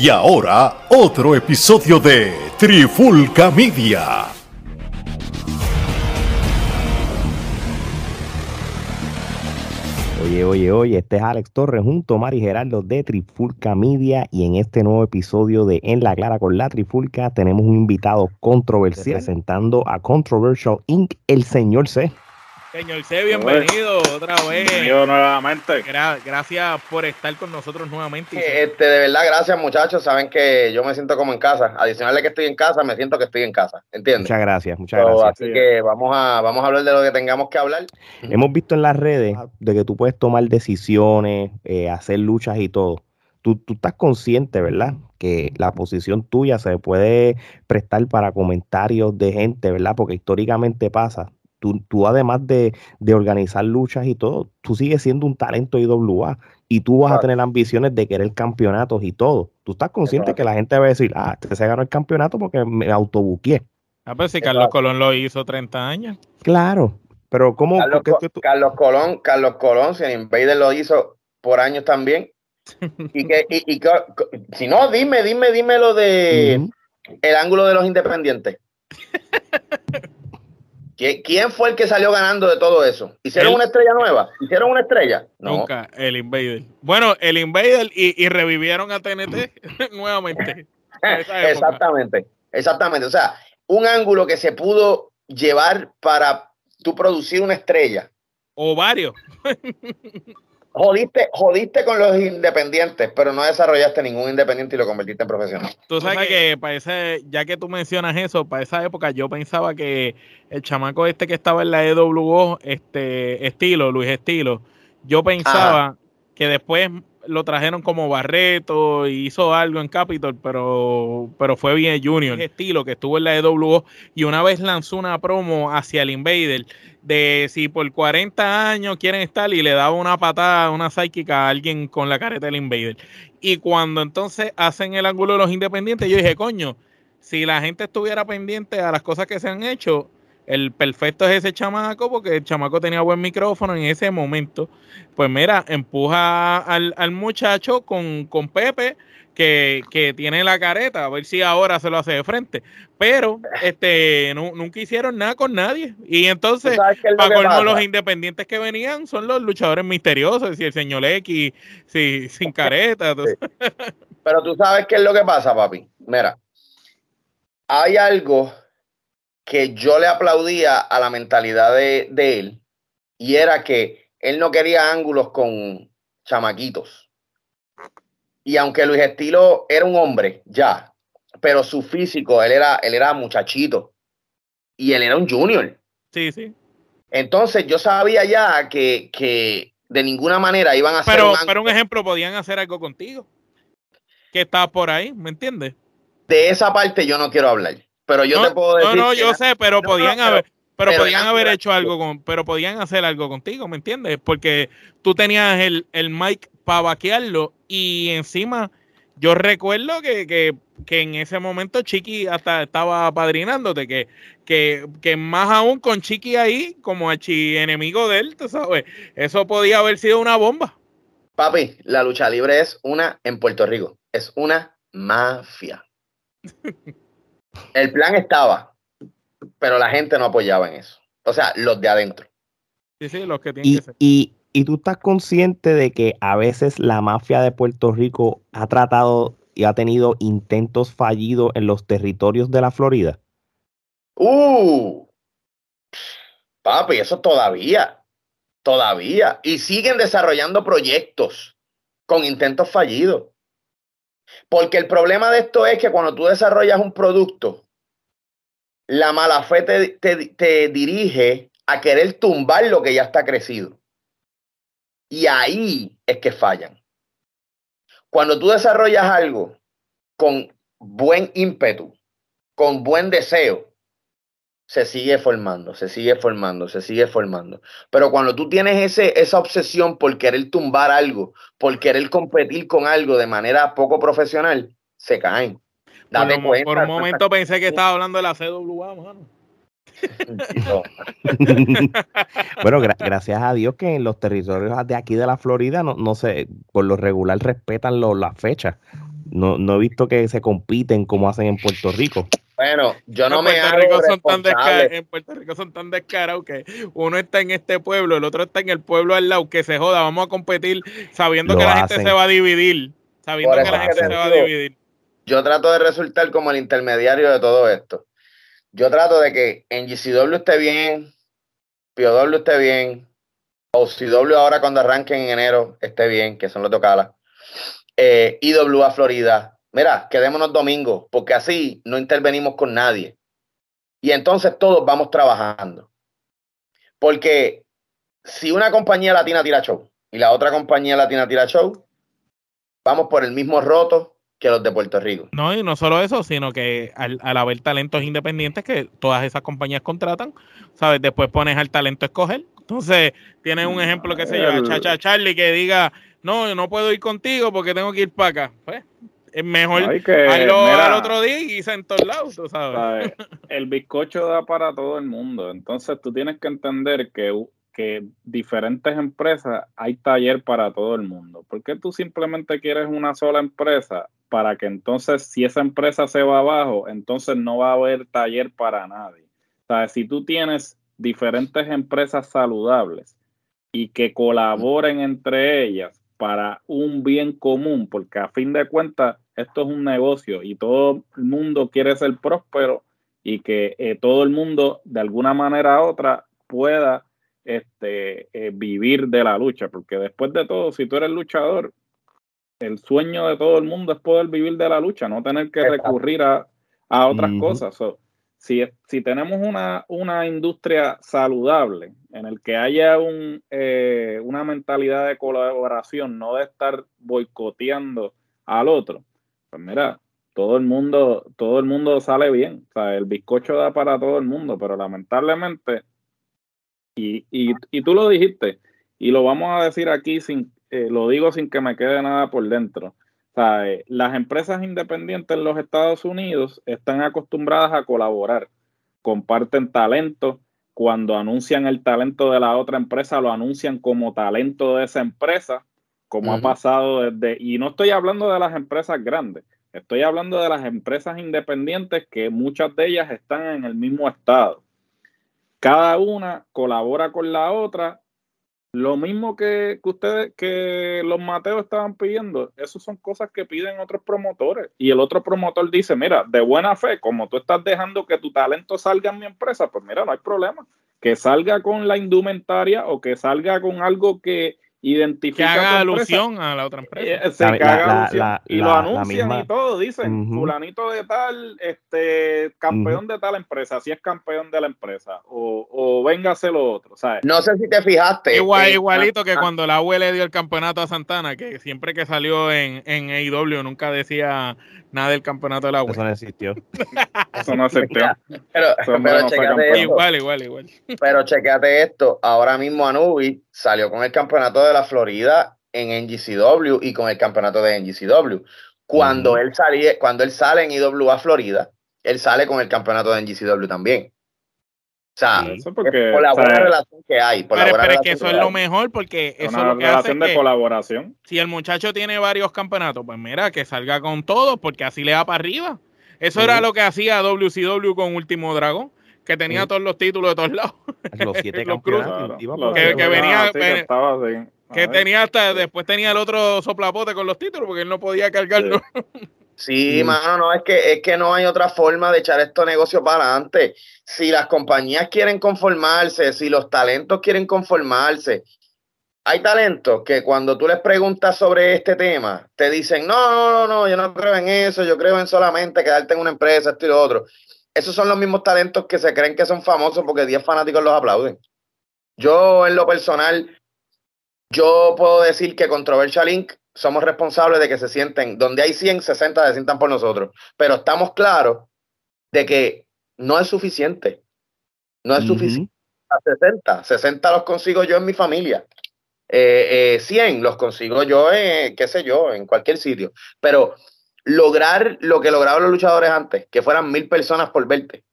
Y ahora, otro episodio de Trifulca Media. Oye, oye, oye, este es Alex Torres junto a Mari Gerardo de Trifulca Media y en este nuevo episodio de En la Clara con la Trifulca tenemos un invitado controversial presentando a Controversial Inc., el señor C. Señor C, bienvenido otra vez. Bienvenido nuevamente. gracias por estar con nosotros nuevamente. Este, de verdad, gracias muchachos. Saben que yo me siento como en casa. Adicional que estoy en casa, me siento que estoy en casa. ¿Entiendes? Muchas gracias, muchas gracias. Así que vamos a, vamos a hablar de lo que tengamos que hablar. Hemos visto en las redes de que tú puedes tomar decisiones, eh, hacer luchas y todo. Tú, tú estás consciente, ¿verdad? Que la posición tuya se puede prestar para comentarios de gente, ¿verdad? Porque históricamente pasa Tú, además de, organizar luchas y todo, tú sigues siendo un talento IWA y tú vas a tener ambiciones de querer campeonatos y todo. Tú estás consciente que la gente va a decir, ah, este se ganó el campeonato porque me autobuqué. Ah, pero si Carlos Colón lo hizo 30 años. Claro, pero ¿cómo? Carlos, Colón, Carlos Colón, si el Invader lo hizo por años también. y que, y, si no, dime, dime, dime lo de el ángulo de los independientes. ¿Quién fue el que salió ganando de todo eso? ¿Hicieron una estrella nueva? ¿Hicieron una estrella? Nunca, el Invader. Bueno, el Invader y, revivieron a TNT nuevamente. exactamente, exactamente. O sea, un ángulo que se pudo llevar para tú producir una estrella. O varios. Jodiste, jodiste con los independientes, pero no desarrollaste ningún independiente y lo convertiste en profesional. Tú sabes que para ese, ya que tú mencionas eso, para esa época yo pensaba que el chamaco este que estaba en la EWO, este estilo, Luis Estilo, yo pensaba que después lo trajeron como Barreto y hizo algo en Capitol, pero, pero fue bien Junior. Estilo que estuvo en la EWO y una vez lanzó una promo hacia el Invader de si por 40 años quieren estar y le daba una patada, una psíquica a alguien con la careta del Invader. Y cuando entonces hacen el ángulo de los independientes, yo dije, coño, si la gente estuviera pendiente a las cosas que se han hecho, el perfecto es ese chamaco porque el chamaco tenía buen micrófono en ese momento. Pues mira, empuja al, muchacho con, con Pepe que, tiene la careta, a ver si ahora se lo hace de frente. Pero este nunca hicieron nada con nadie. Y entonces, para los independientes que venían son los luchadores misteriosos, y el señor X, si, sin careta. Pero tú sabes qué es lo que pasa, papi. Mira, hay algo que yo le aplaudía a la mentalidad de, él y era que él no quería ángulos con chamaquitos. Y aunque Luis Estilo era un hombre, ya, pero su físico, él era, él era muchachito y él era un junior. Sí, sí. Entonces yo sabía ya que, que de ninguna manera iban a hacer pero, un Pero un ejemplo, podían hacer algo contigo. Que está por ahí, ¿me entiendes? De esa parte yo no quiero hablar. Pero yo te puedo decir. No, no, yo sé, pero podían haber. Pero, podían haber hecho algo con, pero podían hacer algo contigo, ¿me entiendes? Porque tú tenías el, el mic para vaquearlo y encima yo recuerdo que, en ese momento Chiqui hasta estaba padrinándote, que, que, que más aún con Chiqui ahí, como archi enemigo de él, tú sabes, eso podía haber sido una bomba. Papi, la lucha libre es una en Puerto Rico, es una mafia. El plan estaba, pero la gente no apoyaba en eso. O sea, los de adentro. Sí, sí, los que tienen y, que ser. Y, tú estás consciente de que a veces la mafia de Puerto Rico ha tratado y ha tenido intentos fallidos en los territorios de la Florida. Uh, papi, eso todavía, todavía. Y siguen desarrollando proyectos con intentos fallidos. Porque el problema de esto es que cuando tú desarrollas un producto, la mala fe te, dirige a querer tumbar lo que ya está crecido. Y ahí es que fallan. Cuando tú desarrollas algo con buen ímpetu, con buen deseo, se sigue formando, se sigue formando, se sigue formando. Pero cuando tú tienes ese, esa obsesión por querer tumbar algo, por querer competir con algo de manera poco profesional, se caen. Date por, por un momento pensé que estaba hablando de la CWA, mano. bueno, gracias a Dios que en los territorios de aquí de la Florida no, no sé, por lo regular respetan las fechas No, no he visto que se compiten como hacen en Puerto Rico. Bueno, yo no en me Puerto hago Rico son tan responsable. En Puerto Rico son tan descarados que uno está en este pueblo, el otro está en el pueblo al lado, que se joda, vamos a competir sabiendo Lo que la hacen. gente se va a dividir, sabiendo que la gente te se va a dividir. Yo trato de resultar como el intermediario de todo esto. Yo trato de que en GCW esté bien, POW esté bien, OCW ahora cuando arranquen en enero esté bien, que son los de Ocala, eh, IWA Florida. Mira, quedémonos domingos, porque así no intervenimos con nadie. Y entonces todos vamos trabajando. Porque si una compañía latina tira show y la otra compañía latina tira show, vamos por el mismo roto que los de Puerto Rico. No, y no solo eso, sino que al, al haber talentos independientes que todas esas compañías contratan, ¿sabes? Después pones al talento a escoger. Entonces, tienes un ejemplo, qué sé yo, a Chacha Charlie que diga, no, yo no puedo ir contigo porque tengo que ir para acá. Pues, es mejor Hay que, hazlo mira, al otro día y en todos lados, sabes. ¿sabes? El bizcocho da para todo el mundo. Entonces tú tienes que entender que, que diferentes empresas hay taller para todo el mundo. ¿Por qué tú simplemente quieres una sola empresa? Para que entonces, si esa empresa se va abajo, entonces no va a haber taller para nadie. ¿Sabes? Si tú tienes diferentes empresas saludables y que colaboren entre ellas para un bien común, porque a fin de cuentas esto es un negocio y todo el mundo quiere ser próspero y que eh, todo el mundo de alguna manera u otra pueda este, eh, vivir de la lucha, porque después de todo, si tú eres luchador, el sueño de todo el mundo es poder vivir de la lucha, no tener que Exacto. recurrir a, a otras cosas. So, si, si tenemos una, una industria saludable en el que haya un, eh, una mentalidad de colaboración, no de estar boicoteando al otro, pues mira, todo el mundo, todo el mundo sale bien. O sea, el bizcocho da para todo el mundo, pero lamentablemente, y, y, y tú lo dijiste, y lo vamos a decir aquí sin, eh, lo digo sin que me quede nada por dentro. Eh, las empresas independientes en los Estados Unidos están acostumbradas a colaborar, comparten talento, cuando anuncian el talento de la otra empresa, lo anuncian como talento de esa empresa, como ha pasado desde, y no estoy hablando de las empresas grandes, estoy hablando de las empresas independientes que muchas de ellas están en el mismo estado. Cada una colabora con la otra. Lo mismo que, que ustedes, que los Mateos estaban pidiendo, eso son cosas que piden otros promotores. Y el otro promotor dice, mira, de buena fe, como tú estás dejando que tu talento salga en mi empresa, pues mira, no hay problema. Que salga con la indumentaria o que salga con algo que que identifique haga a tu empresa. alusión a la otra empresa. Eh, se La- que la- alusión. la- y lo anuncian misma- y todo, dicen, fulanito de tal, este, campeón de tal empresa, si es campeón de la empresa, o, o véngase lo otro, ¿sabes? No sé si te fijaste. Igual, eh, igualito que ah, cuando la UE le dio el campeonato a Santana, que siempre que salió en, en AEW nunca decía nada del campeonato de la UE. Eso no existió. Eso no aceptó. Mira, Pero, no pero esto. Igual, igual, igual. Pero chequeate esto, ahora mismo Anubis salió con el campeonato de la Florida en NGCW y con el campeonato de NGCW. Cuando Ujú. él salía, cuando él sale en IWA Florida, él sale con el campeonato de NGCW también. O sea, Sí. Eso es porque por la o sea, buena relación que hay. Por Pero, es que eso es lo mejor porque es eso es una lo que hace relación de que colaboración. si el muchacho tiene varios campeonatos, pues mira, que salga con todos porque así le da para arriba. Eso era lo que hacía WCW con Último Dragón, que tenía todos los títulos de todos lados. Los siete Los campeonatos. Claro, lo que- que venía- así, que ven- estaba así. Que tenía hasta, después tenía el otro soplapote con los títulos porque él no podía cargarlo. Sí, Mm. mano, no, es que, es que no hay otra forma de echar estos negocios para adelante. Si las compañías quieren conformarse, si los talentos quieren conformarse, hay talentos que cuando tú les preguntas sobre este tema, te dicen, no, no, no, no, yo no creo en eso, yo creo en solamente quedarte en una empresa, esto y lo otro. Esos son los mismos talentos que se creen que son famosos porque 10 fanáticos los aplauden. Yo, en lo personal, yo puedo decir que Controversial Inc. somos responsables de que se sienten, donde hay 100, 60 se sientan por nosotros. Pero estamos claros de que no es suficiente. No es suficiente a 60. 60 los consigo yo en mi familia. Eh, eh, 100 los consigo yo, en, qué sé yo, en cualquier sitio. Pero lograr lo que lograron los luchadores antes, que fueran mil personas por verte,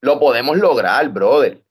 lo podemos lograr, brother.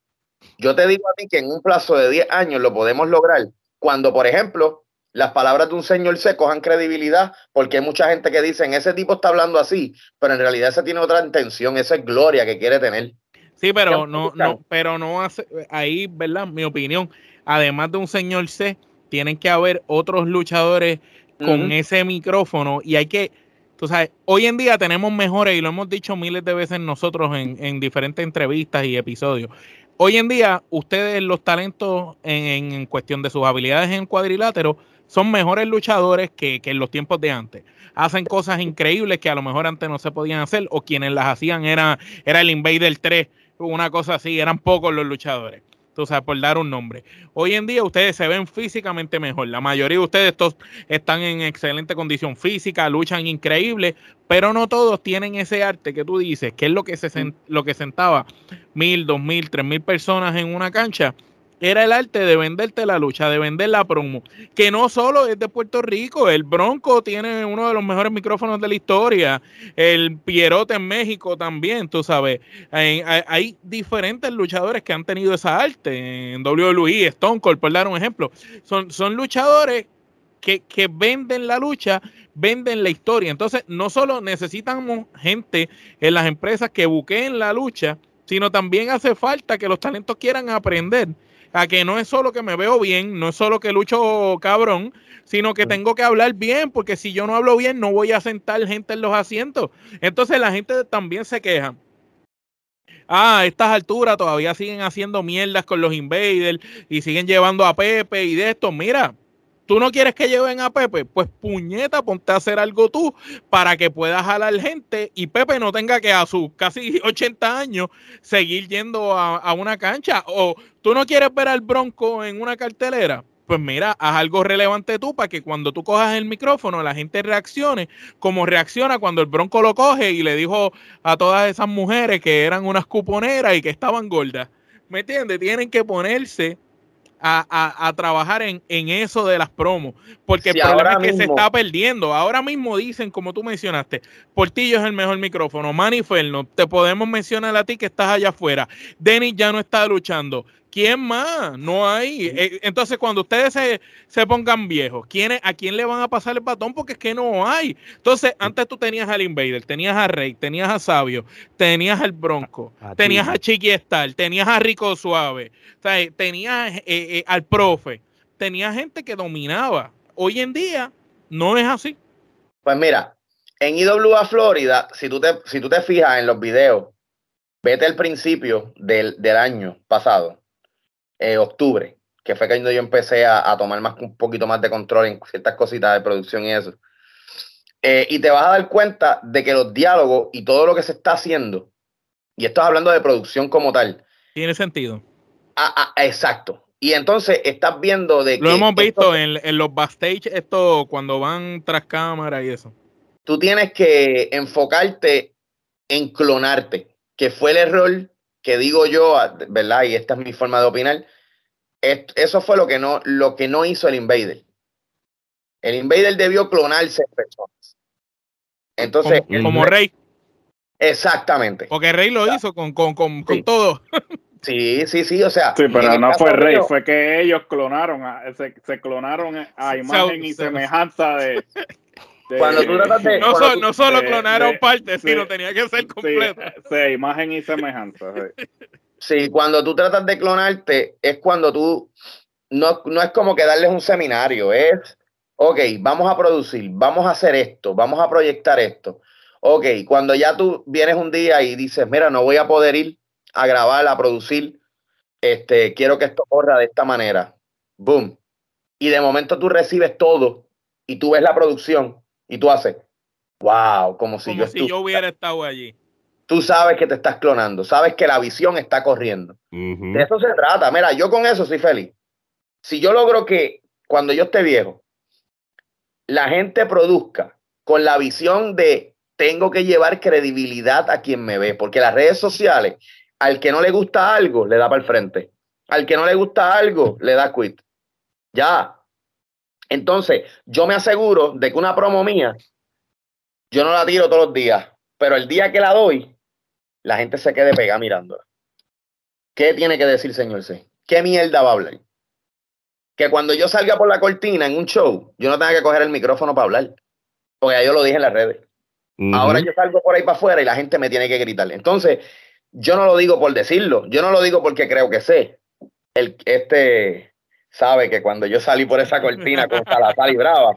Yo te digo a ti que en un plazo de 10 años lo podemos lograr cuando, por ejemplo, las palabras de un señor se cojan credibilidad, porque hay mucha gente que dice, ese tipo está hablando así, pero en realidad ese tiene otra intención, esa es gloria que quiere tener. Sí, pero no, no, pero no hace, ahí, ¿verdad? Mi opinión, además de un señor C, tienen que haber otros luchadores con ese micrófono y hay que, tú sabes, hoy en día tenemos mejores y lo hemos dicho miles de veces nosotros en, en diferentes entrevistas y episodios. Hoy en día, ustedes, los talentos en, en cuestión de sus habilidades en cuadrilátero, son mejores luchadores que, en los tiempos de antes. Hacen cosas increíbles que a lo mejor antes no se podían hacer, o quienes las hacían era, era el Invader 3, una cosa así, eran pocos los luchadores. Tú sabes, por dar un nombre. Hoy en día ustedes se ven físicamente mejor. La mayoría de ustedes todos están en excelente condición física, luchan increíble, pero no todos tienen ese arte que tú dices, que es lo que, se, lo que sentaba mil, dos mil, tres mil personas en una cancha era el arte de venderte la lucha, de vender la promo, que no solo es de Puerto Rico, el Bronco tiene uno de los mejores micrófonos de la historia, el Pierote en México también, tú sabes, hay, diferentes luchadores que han tenido esa arte, en WWE, Stone Cold, por dar un ejemplo, son, son luchadores que, que, venden la lucha, venden la historia. Entonces, no solo necesitamos gente en las empresas que buqueen la lucha, sino también hace falta que los talentos quieran aprender a que no es solo que me veo bien, no es solo que lucho cabrón, sino que tengo que hablar bien, porque si yo no hablo bien, no voy a sentar gente en los asientos. Entonces la gente también se queja. Ah, a estas alturas todavía siguen haciendo mierdas con los invaders y siguen llevando a Pepe y de esto. Mira, ¿Tú no quieres que lleven a Pepe? Pues puñeta, ponte a hacer algo tú para que puedas jalar gente y Pepe no tenga que a sus casi 80 años seguir yendo a, una cancha. O tú no quieres ver al Bronco en una cartelera. Pues mira, haz algo relevante tú para que cuando tú cojas el micrófono la gente reaccione como reacciona cuando el Bronco lo coge y le dijo a todas esas mujeres que eran unas cuponeras y que estaban gordas. ¿Me entiendes? Tienen que ponerse a, trabajar en, eso de las promos, porque el problema es que se está perdiendo. Ahora mismo dicen, como tú mencionaste, Portillo es el mejor micrófono, Manny te podemos mencionar a ti que estás allá afuera, Denis ya no está luchando, ¿Quién más? No hay. Eh, entonces, cuando ustedes se, pongan viejos, ¿a quién le van a pasar el batón? Porque es que no hay. Entonces, antes tú tenías al Invader, tenías a Rey, tenías a Sabio, tenías al Bronco, tenías a Chiqui Star, tenías a Rico Suave, tenías eh, eh, al Profe, tenías gente que dominaba. Hoy en día no es así. Pues mira, en IWA Florida, si tú te, si tú te fijas en los videos, vete al principio del, del año pasado eh, octubre, que fue cuando yo empecé a, tomar más, un poquito más de control en ciertas cositas de producción y eso. Eh, y te vas a dar cuenta de que los diálogos y todo lo que se está haciendo, y esto hablando de producción como tal. Tiene sentido. Ah, ah, exacto. Y entonces estás viendo de Lo hemos visto en, en, los backstage, esto cuando van tras cámara y eso. Tú tienes que enfocarte en clonarte, que fue el error que digo yo, ¿verdad? Y esta es mi forma de opinar, eso fue lo que no, lo que no hizo el Invader. El Invader debió clonarse en personas. Entonces. Como, Rey. Exactamente. Porque Rey lo hizo con, con, con, todo. Sí, sí, sí, o sea. Sí, pero no fue Rey, fue que ellos clonaron, se, se clonaron a imagen y semejanza de, cuando tú tratas de. No, solo clonaron partes, sino tenía que ser completo. Sí, imagen y semejanza. Sí. cuando tú tratas de clonarte, es cuando tú. No, no es como que darles un seminario, es. Ok, vamos a producir, vamos a hacer esto, vamos a proyectar esto. Ok, cuando ya tú vienes un día y dices, mira, no voy a poder ir a grabar, a producir, este, quiero que esto corra de esta manera. Boom. Y de momento tú recibes todo y tú ves la producción y tú haces, wow, como si, yo, si yo hubiera estado allí. Tú sabes que te estás clonando, sabes que la visión está corriendo. De eso se trata. Mira, yo con eso soy feliz. Si yo logro que cuando yo esté viejo, la gente produzca con la visión de tengo que llevar credibilidad a quien me ve, porque las redes sociales, al que no le gusta algo, le da para el frente. Al que no le gusta algo, le da quit. Ya, entonces, yo me aseguro de que una promo mía, yo no la tiro todos los días, pero el día que la doy, la gente se quede pegada mirándola. ¿Qué tiene que decir señor C? ¿Qué mierda va a hablar? que cuando yo salga por la cortina en un show, yo no tenga que coger el micrófono para hablar. Porque ya yo lo dije en las redes. Ahora yo salgo por ahí para afuera y la gente me tiene que gritar. Entonces, yo no lo digo por decirlo, yo no lo digo porque creo que sé. El, este sabe que cuando yo salí por esa cortina con Salazar y Brava,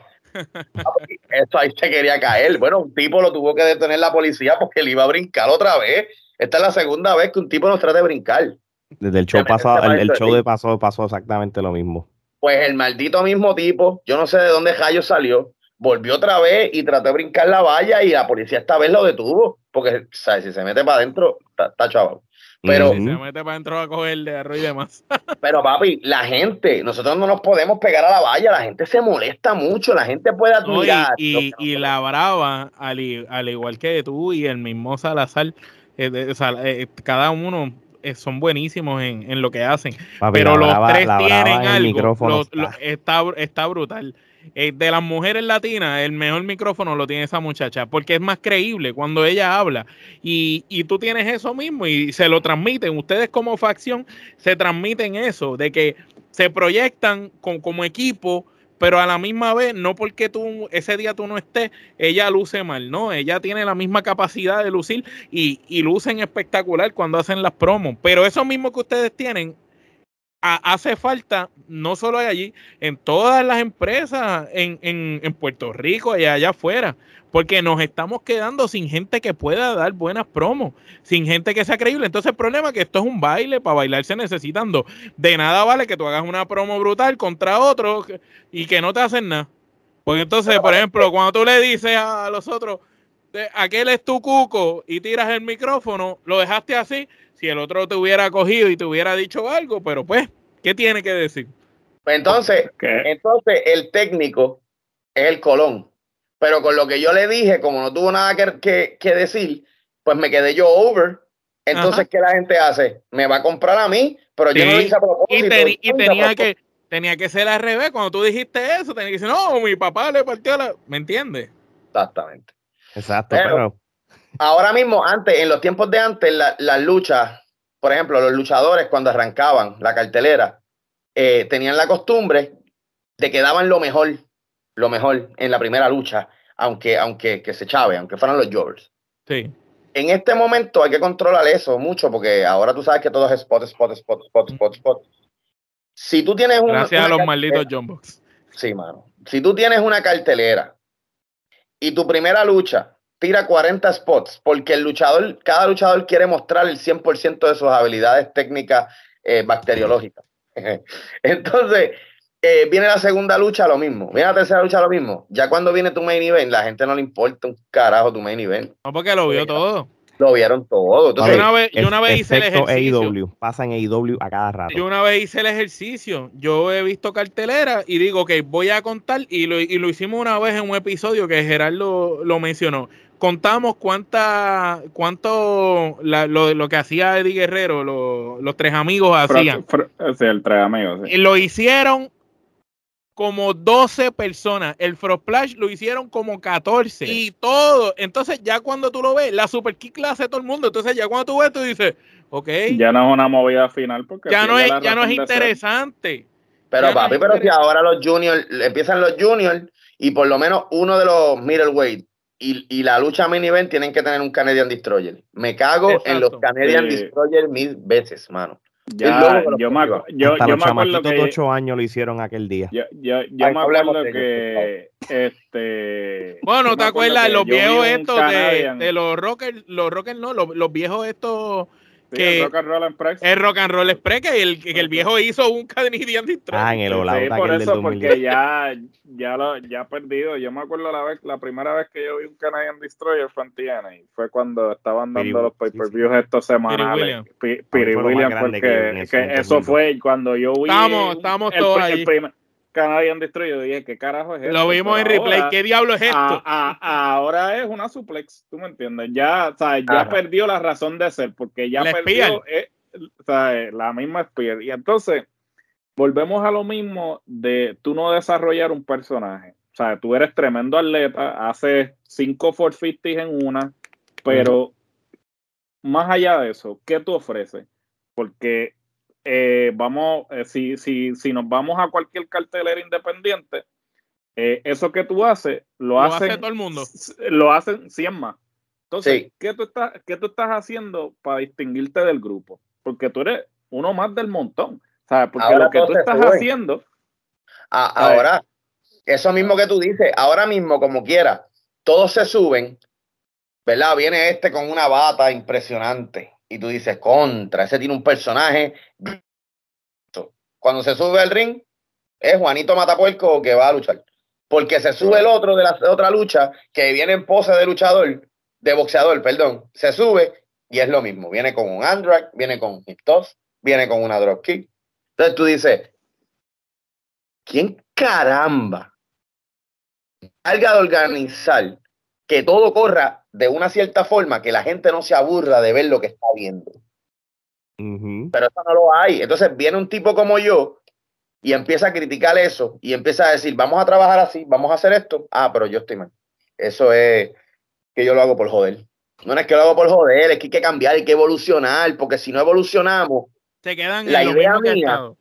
eso ahí se quería caer. Bueno, un tipo lo tuvo que detener la policía porque él iba a brincar otra vez. Esta es la segunda vez que un tipo nos trata de brincar. Desde el show pasado, el, show de pasado pasó exactamente lo mismo. Pues el maldito mismo tipo, yo no sé de dónde Jayo salió, volvió otra vez y trató de brincar la valla y la policía esta vez lo detuvo, porque ¿sabes? si se mete para adentro, está chaval. Pero, se mete para adentro a coger de arroz y demás. pero papi, la gente, nosotros no nos podemos pegar a la valla, la gente se molesta mucho, la gente puede admirar. y, y, la brava, al, igual que tú y el mismo Salazar, eh, eh, cada uno eh, son buenísimos en, en, lo que hacen. pero los tres tienen algo. está, está brutal. Eh, de las mujeres latinas, el mejor micrófono lo tiene esa muchacha, porque es más creíble cuando ella habla. Y, y tú tienes eso mismo y se lo transmiten. Ustedes como facción se transmiten eso, de que se proyectan con, como equipo, pero a la misma vez, no porque tú ese día tú no estés, ella luce mal, no, ella tiene la misma capacidad de lucir y, y lucen espectacular cuando hacen las promos, pero eso mismo que ustedes tienen, hace falta, no solo allí, en todas las empresas en, en, Puerto Rico y allá afuera, porque nos estamos quedando sin gente que pueda dar buenas promos, sin gente que sea creíble. Entonces el problema es que esto es un baile, para bailar se necesitan dos. De nada vale que tú hagas una promo brutal contra otro y que no te hacen nada. Porque entonces, por ejemplo, cuando tú le dices a los otros, aquel es tu cuco y tiras el micrófono, lo dejaste así, si el otro te hubiera cogido y te hubiera dicho algo, pero pues, ¿qué tiene que decir? Pues entonces, entonces el técnico es el Colón. Pero con lo que yo le dije, como no tuvo nada que, que, decir, pues me quedé yo over. Entonces, ¿qué la gente hace? Me va a comprar a mí, pero yo no lo hice a propósito. Y, tenía, que, tenía que ser al revés. Cuando tú dijiste eso, tenía que decir, no, mi papá le partió la... ¿Me entiendes? Exactamente. Exacto, pero Ahora mismo, antes, en los tiempos de antes, las luchas, por ejemplo, los luchadores cuando arrancaban la cartelera, eh, tenían la costumbre de que daban lo mejor, lo mejor en la primera lucha, aunque, aunque que se chave, aunque fueran los jobbers. Sí. En este momento hay que controlar eso mucho, porque ahora tú sabes que todo es spot, spot, spot, spot, spot, spot. Si tú tienes una. Gracias a los malditos Jumbox. Sí, mano. Si tú tienes una cartelera y tu primera lucha tira 40 spots porque el luchador, cada luchador quiere mostrar el 100% de sus habilidades técnicas eh, bacteriológicas. Entonces, eh, viene la segunda lucha, lo mismo. Viene la tercera lucha, lo mismo. Ya cuando viene tu main event, la gente no le importa un carajo tu main event. No, porque lo vio todo. Lo vieron todo. yo una vez, yo una vez hice el ejercicio. AEW, pasa en AEW a cada rato. Yo una vez hice el ejercicio. Yo he visto cartelera y digo, que voy a contar. Y lo, y lo hicimos una vez en un episodio que Gerardo lo mencionó contamos cuánta, cuánto lo, lo, que hacía Eddie Guerrero, los tres amigos hacían. Sí, el tres amigos. Y lo hicieron como 12 personas. El Frosplash lo hicieron como 14. Y todo. Entonces, ya cuando tú lo ves, la Super Kick la hace todo el mundo. Entonces, ya cuando tú ves, tú dices, ok. Ya no es una movida final porque. Ya no es, ya no es interesante. Pero, papi, pero si ahora los juniors, empiezan los juniors y por lo menos uno de los middleweight y, y, la lucha main event tienen que tener un Canadian Destroyer. Me cago en los Canadian Destroyer mil veces, mano. Ya, yo, me, yo, yo me acuerdo que... 8 años lo hicieron aquel día. Yo, yo, yo me acuerdo que... este... Bueno, ¿te acuerdas los viejos estos de, de, los rockers? Los rockers no, los, los viejos estos el Rock and Roll Express. El Rock and Roll Express, que el, que el viejo hizo un Canadian Destroyer. Ah, en el Sí, por eso, porque ya, ya, lo, ya perdido. Yo me acuerdo la vez, la primera vez que yo vi un Canadian Destroyer fue en Fue cuando estaban dando los pay-per-views estos semanales. Piri Williams, porque eso fue cuando yo vi. Estamos, estamos todos ahí. Canadian Destroyer. Dije, ¿qué carajo es esto? Lo vimos en replay. ¿Qué diablo es esto? ahora es una suplex, ¿tú me entiendes? Ya, o sea, ya perdió la razón de ser, porque ya perdió eh, o sea, la misma Spear. Y entonces, volvemos a lo mismo de tú no desarrollar un personaje. O sea, tú eres tremendo atleta, haces cinco 450 en una, pero más allá de eso, ¿qué tú ofreces? Porque eh, vamos, eh, si, si, si nos vamos a cualquier cartelera independiente, eh, eso que tú haces, lo, hacen, hace todo el mundo. Lo hacen 100 más. Entonces, ¿qué, tú estás, ¿qué tú estás haciendo para distinguirte del grupo? Porque tú eres uno más del montón. ¿Sabes? Porque lo que tú estás haciendo. ahora, eso mismo que tú dices, ahora mismo, como quiera, todos se suben, ¿verdad? Viene este con una bata impresionante y tú dices, contra, ese tiene un personaje. Cuando se sube al ring, es Juanito Matapuerco que va a luchar. Porque se sube el otro de la otra lucha que viene en pose de luchador, de boxeador, perdón. Se sube y es lo mismo. Viene con un Android, viene con un hip viene con una drop kick. Entonces tú dices, ¿quién caramba salga de organizar que todo corra de una cierta forma, que la gente no se aburra de ver lo que está viendo? Pero eso no lo hay. Entonces viene un tipo como yo y empieza a criticar eso y empieza a decir, vamos a trabajar así, vamos a hacer esto. Ah, pero yo estoy mal. Eso es que yo lo hago por joder. No es que lo hago por joder, es que hay que cambiar, hay que evolucionar, porque si no evolucionamos, se quedan la idea mía,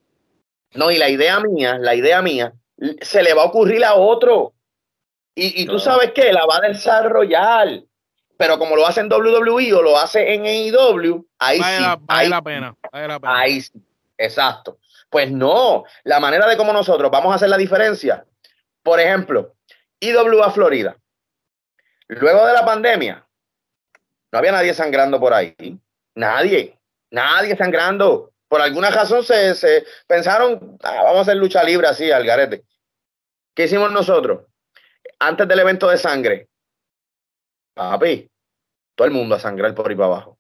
no, y la idea mía, la idea mía, se le va a ocurrir a otro. Y, y tú sabes que la va a desarrollar. Pero como lo hace en WWE o lo hace en AEW, ahí sí. vale la pena, vale la pena. Ahí sí, exacto. Pues no, la manera de cómo nosotros vamos a hacer la diferencia. Por ejemplo, IWA Florida. Luego de la pandemia, no había nadie sangrando por ahí. Nadie, nadie sangrando. Por alguna razón se, se pensaron, ah, vamos a hacer lucha libre así, al garete. ¿Qué hicimos nosotros? Antes del evento de sangre, papi, todo el mundo a sangrar por ahí para abajo.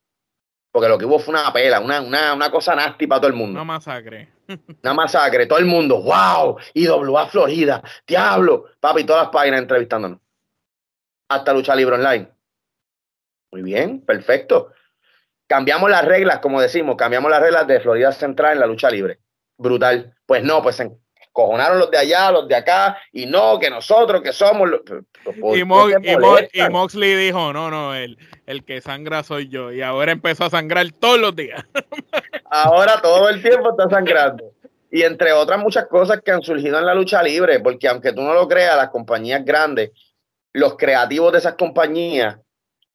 Porque lo que hubo fue una pela, una, una, una cosa nasty para todo el mundo. Una masacre. Una masacre, todo el mundo, wow, IWA Florida, diablo, papi, todas las páginas entrevistándonos. Hasta Lucha Libre Online. Muy bien, perfecto. Cambiamos las reglas, como decimos, cambiamos las reglas de Florida Central en la lucha libre. Brutal. Pues no, pues se encojonaron los de allá, los de acá, y no, que nosotros que somos los... Y, y, Moxley dijo, no, no, el, el que sangra soy yo. Y ahora empezó a sangrar todos los días. ahora todo el tiempo está sangrando. Y entre otras muchas cosas que han surgido en la lucha libre, porque aunque tú no lo creas, las compañías grandes, los creativos de esas compañías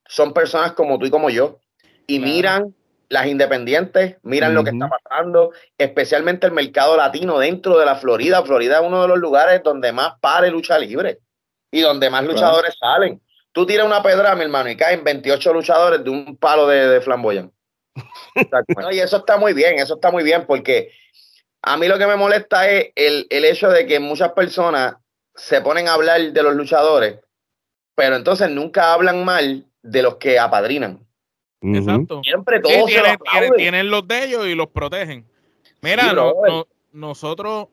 son personas como tú y como yo. Y miran las independientes, miran lo que está pasando, especialmente el mercado latino dentro de la Florida. Florida es uno de los lugares donde más pare lucha libre y donde más luchadores salen. Tú tiras una pedra, mi hermano, y caen 28 luchadores de un palo de, de flamboyán. y eso está muy bien, eso está muy bien, porque a mí lo que me molesta es el, el hecho de que muchas personas se ponen a hablar de los luchadores, pero entonces nunca hablan mal de los que apadrinan. Exacto. Siempre todos tienen, los de ellos y los protegen. Mira, nosotros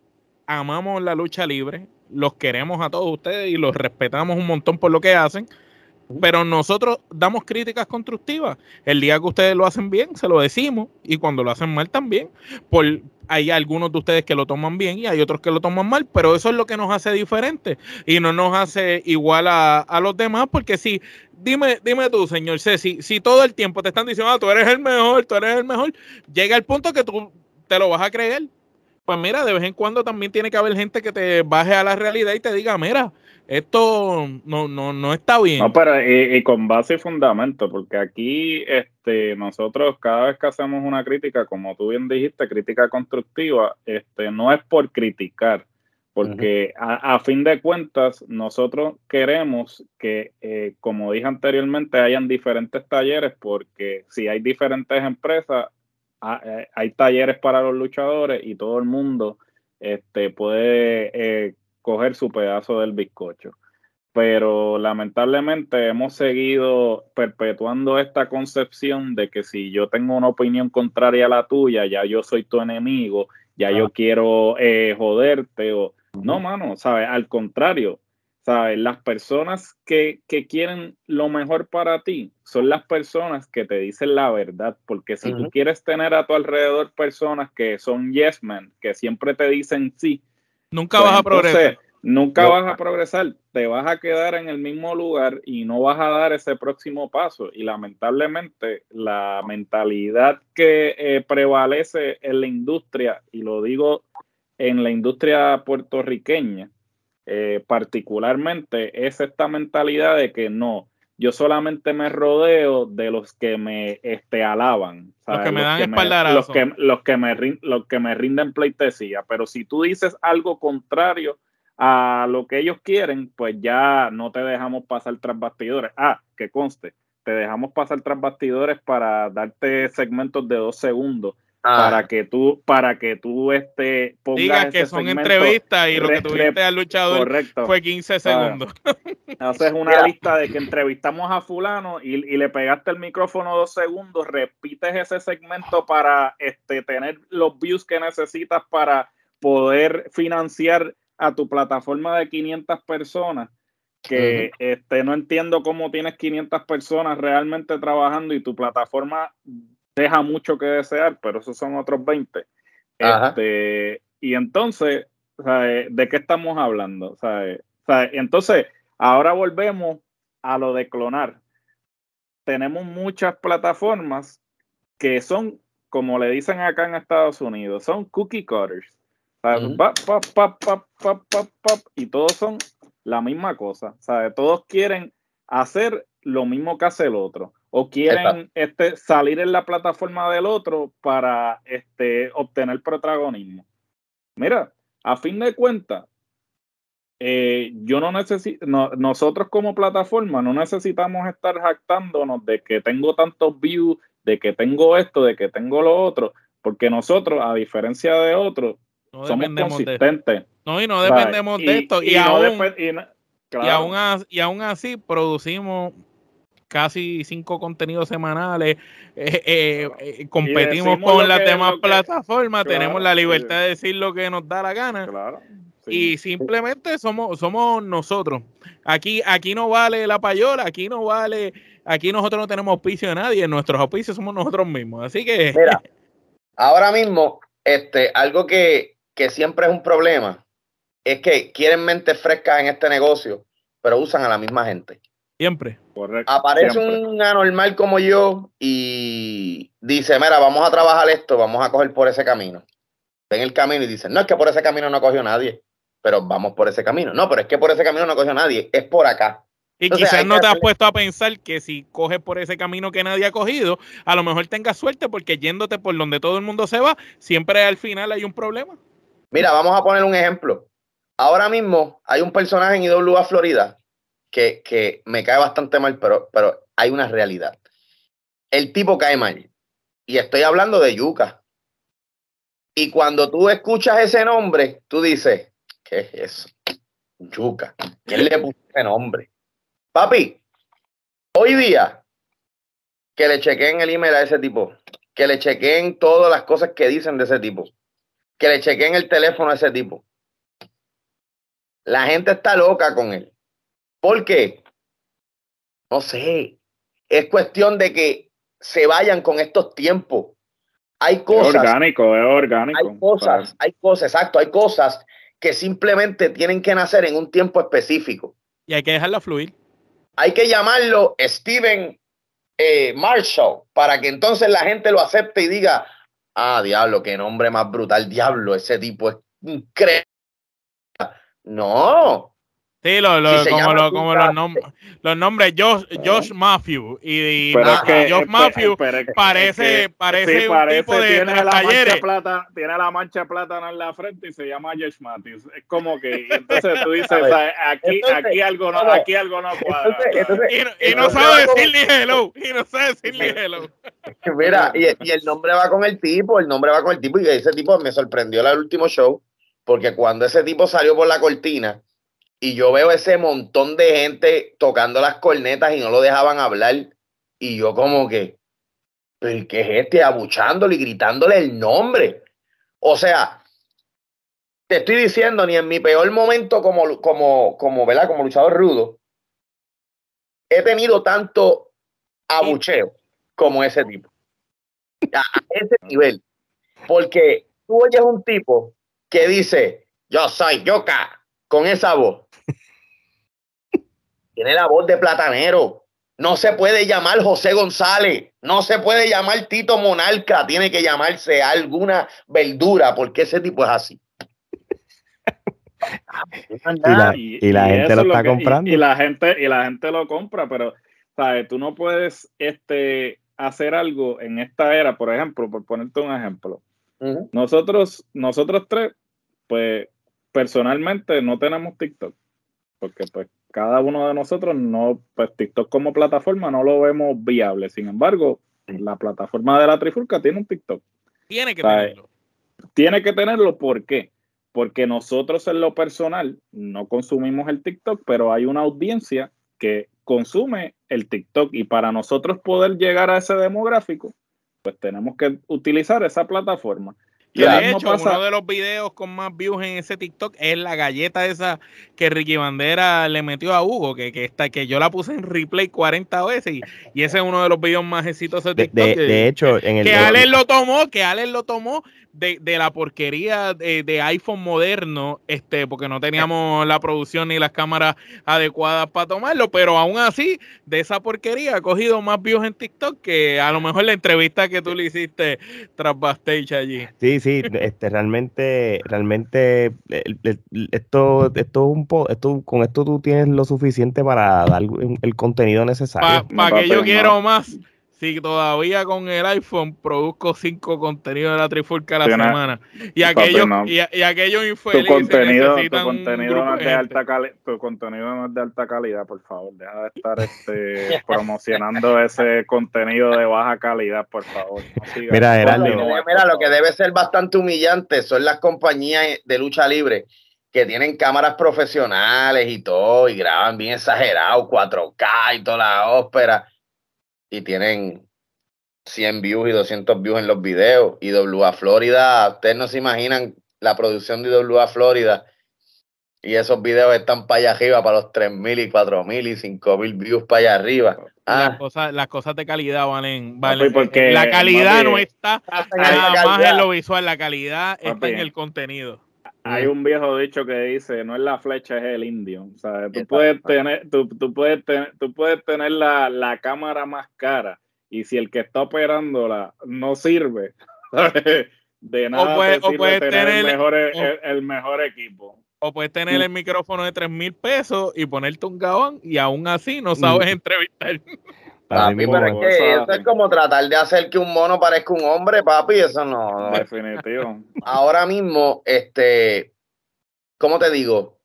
amamos la lucha libre, los queremos a todos ustedes y los respetamos un montón por lo que hacen. Pero nosotros damos críticas constructivas. El día que ustedes lo hacen bien, se lo decimos. Y cuando lo hacen mal también. Por, hay algunos de ustedes que lo toman bien y hay otros que lo toman mal. Pero eso es lo que nos hace diferente. Y no nos hace igual a, los demás. Porque si, dime, dime tú, señor Ceci, si todo el tiempo te están diciendo, ah, tú eres el mejor, tú eres el mejor, llega el punto que tú te lo vas a creer. Pues mira, de vez en cuando también tiene que haber gente que te baje a la realidad y te diga, mira, esto no, no, no está bien. No, pero y, con base y fundamento, porque aquí este, nosotros cada vez que hacemos una crítica, como tú bien dijiste, crítica constructiva, este, no es por criticar, porque a, fin de cuentas nosotros queremos que, eh, como dije anteriormente, hayan diferentes talleres, porque si hay diferentes empresas, eh, hay talleres para los luchadores y todo el mundo este, puede... Eh, coger su pedazo del bizcocho. Pero lamentablemente hemos seguido perpetuando esta concepción de que si yo tengo una opinión contraria a la tuya, ya yo soy tu enemigo, ya yo quiero eh, joderte o... No, mano, ¿sabes? Al contrario, ¿sabes? Las personas que, que, quieren lo mejor para ti son las personas que te dicen la verdad, porque si tú quieres tener a tu alrededor personas que son yes men, que siempre te dicen sí, Nunca vas a pues progresar. Nunca vas a progresar, te vas a quedar en el mismo lugar y no vas a dar ese próximo paso. Y lamentablemente la mentalidad que eh, prevalece en la industria, y lo digo en la industria puertorriqueña, eh, particularmente, es esta mentalidad de que no, yo solamente me rodeo de los que me este, alaban. Los que me dan espaldarazo. Los que, los, que me, los que me rinden pleitesía. Pero si tú dices algo contrario a lo que ellos quieren, pues ya no te dejamos pasar tras bastidores. Ah, que conste, te dejamos pasar tras bastidores para darte segmentos de dos segundos. Ah. Para que tú, para que tú este, pongas Digas que son entrevistas y lo que tuviste al luchador fue 15 segundos. Haces una lista de que entrevistamos a fulano y, y, le pegaste el micrófono dos segundos, repites ese segmento para este, tener los views que necesitas para poder financiar a tu plataforma de 500 personas, que este, no entiendo cómo tienes 500 personas realmente trabajando y tu plataforma deja mucho que desear, pero esos son otros 20. Este, y entonces, ¿de qué estamos hablando? Entonces, ahora volvemos a lo de clonar. Tenemos muchas plataformas que son, como le dicen acá en Estados Unidos, son cookie cutters y todos son la misma cosa. ¿sabes? Todos quieren hacer lo mismo que hace el otro. O quieren este, salir en la plataforma del otro para este, obtener protagonismo. Mira, a fin de cuentas, eh, yo no necesito, nosotros como plataforma no necesitamos estar jactándonos de que tengo tantos views, de que tengo esto, de que tengo lo otro, porque nosotros, a diferencia de otros, somos consistentes. no, y no dependemos de esto. Y, aún, y, aún, así producimos casi cinco contenidos semanales, eh, eh, eh, competimos con las demás plataformas, tenemos la libertad de decir lo que nos da la gana. Y simplemente somos, somos nosotros. Aquí, aquí no vale la payola, aquí no vale, aquí nosotros no tenemos auspicio de nadie, nuestros auspicios somos nosotros mismos. Así que. Mira, ahora mismo, este, algo que, que siempre es un problema es que quieren mentes frescas en este negocio, pero usan a la misma gente. Siempre. Correcto. Aparece un anormal como yo y dice, mira, vamos a trabajar esto, vamos a coger por ese camino. Ven el camino y dicen, no, es que por ese camino no cogió nadie, pero vamos por ese camino. No, pero es que por ese camino no cogió nadie, es por acá. Y quizás no te has puesto a pensar que si coges por ese camino que nadie ha cogido, a lo mejor tengas suerte porque yéndote por donde todo el mundo se va, siempre al final hay un problema. Mira, vamos a poner un ejemplo. Ahora mismo hay un personaje en IWA Florida que, que me cae bastante mal, pero, pero hay una realidad. El tipo cae mal. Y estoy hablando de Yuka. Y cuando tú escuchas ese nombre, tú dices, ¿qué es eso? Yuka. ¿Quién le puso ese nombre? Papi, hoy día que le chequeen el email a ese tipo, que le chequeen todas las cosas que dicen de ese tipo, que le chequeen el teléfono a ese tipo. La gente está loca con él. ¿Por qué? No sé. Es cuestión de que se vayan con estos tiempos. Hay cosas. Es orgánico, es orgánico. Hay cosas, hay cosas, exacto, hay cosas que simplemente tienen que nacer en un tiempo específico. Y hay que dejarla fluir. Hay que llamarlo Steven eh, Marshall para que entonces la gente lo acepte y diga, Ah, diablo, qué nombre más brutal, diablo, ese tipo es increíble. No. Sí, lo, como, lo, como los, nombres, los nombres Josh, Josh Matthew y, Josh Matthew parece, parece un tipo de tiene la mancha plata, tiene la mancha plata en la frente y se llama Josh Matthew. Es como que entonces tú dices, aquí, aquí algo no, aquí algo no cuadra. y, no sabe decirle hello, y no sabe decirle hello. Mira, y, y, el nombre va con el tipo, el nombre va con el tipo, y ese tipo me sorprendió en el último show, porque cuando ese tipo salió por la cortina, y yo veo ese montón de gente tocando las cornetas y no lo dejaban hablar, y yo como que, ¿pero qué es este? Abuchándole y gritándole el nombre. O sea, te estoy diciendo, ni en mi peor momento como, como, como, ¿verdad? como luchador rudo, he tenido tanto abucheo como ese tipo. A, ese nivel. Porque tú oyes un tipo que dice, yo soy Yoka, con esa voz. Tiene la voz de platanero. No se puede llamar José González, no se puede llamar Tito Monarca, tiene que llamarse alguna verdura, porque ese tipo es así. y la, gente lo está comprando. Y, la gente, y la gente lo compra, pero ¿sabes? tú no puedes este, hacer algo en esta era, por ejemplo, por ponerte un ejemplo. Nosotros, nosotros tres, pues personalmente no tenemos TikTok, porque pues cada uno de nosotros no, pues TikTok como plataforma no lo vemos viable. Sin embargo, la plataforma de la Trifulca tiene un TikTok. Tiene que tenerlo. Tiene que tenerlo, ¿por qué? Porque nosotros en lo personal no consumimos el TikTok, pero hay una audiencia que consume el TikTok y para nosotros poder llegar a ese demográfico, pues tenemos que utilizar esa plataforma de hecho, uno de los videos con más views en ese TikTok es la galleta esa que Ricky Bandera le metió a Hugo, que, que, que yo la puse en replay 40 veces y, y ese es uno de los videos más exitosos de TikTok. De, hecho, en el que Alex lo tomó, que Alex lo tomó de, de la porquería de, de, iPhone moderno, este, porque no teníamos la producción ni las cámaras adecuadas para tomarlo, pero aún así, de esa porquería ha cogido más views en TikTok que a lo mejor la entrevista que tú le hiciste tras backstage allí. Sí, sí, este, realmente, realmente, esto, esto un po, esto, con esto tú tienes lo suficiente para dar el contenido necesario. Para que yo quiero más si todavía con el iPhone produzco cinco contenidos de la Trifulca a la semana. Y aquellos y, y, aquellos infelices tu contenido, tu contenido no es de alta calidad tu contenido no es de alta calidad por favor deja de estar este, promocionando ese contenido de baja calidad por favor mira, mira lo que debe ser bastante humillante son las compañías de lucha libre que tienen cámaras profesionales y todo y graban bien exagerado 4K y toda la ópera y tienen 100 views y 200 views en los videos. Y WA Florida, ustedes no se imaginan la producción de WA Florida. Y esos videos están para allá arriba, para los 3.000 y 4.000 y 5.000 views para allá arriba. Las, ah. cosas, las cosas de calidad valen. valen porque, la calidad no está nada más en lo visual, la calidad está en el contenido. Hay un viejo dicho que dice, no es la flecha, es el indio. O sea, tú puedes tener, tú, tú puedes tener, tú puedes tener la, la, cámara más cara y si el que está operándola no sirve, de nada o puedes tener, el, mejor, e, el, mejor equipo. O puedes tener el micrófono de 3 mil pesos y ponerte un gabán y aún así no sabes entrevistar. Papi, pero es que eso es como tratar de hacer que un mono parezca un hombre, papi, eso no. Definitivo. Ahora mismo, este, ¿cómo te digo?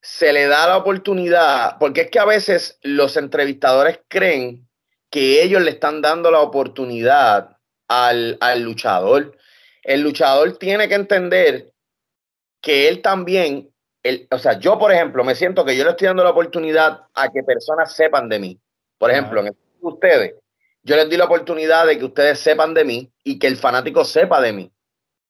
Se le da la oportunidad, porque es que a veces los entrevistadores creen que ellos le están dando la oportunidad al, al luchador. El luchador tiene que entender que él también, el, o sea, yo por ejemplo, me siento que yo le estoy dando la oportunidad a que personas sepan de mí. Por ejemplo, en ustedes, yo les di la oportunidad de que ustedes sepan de mí y que el fanático sepa de mí.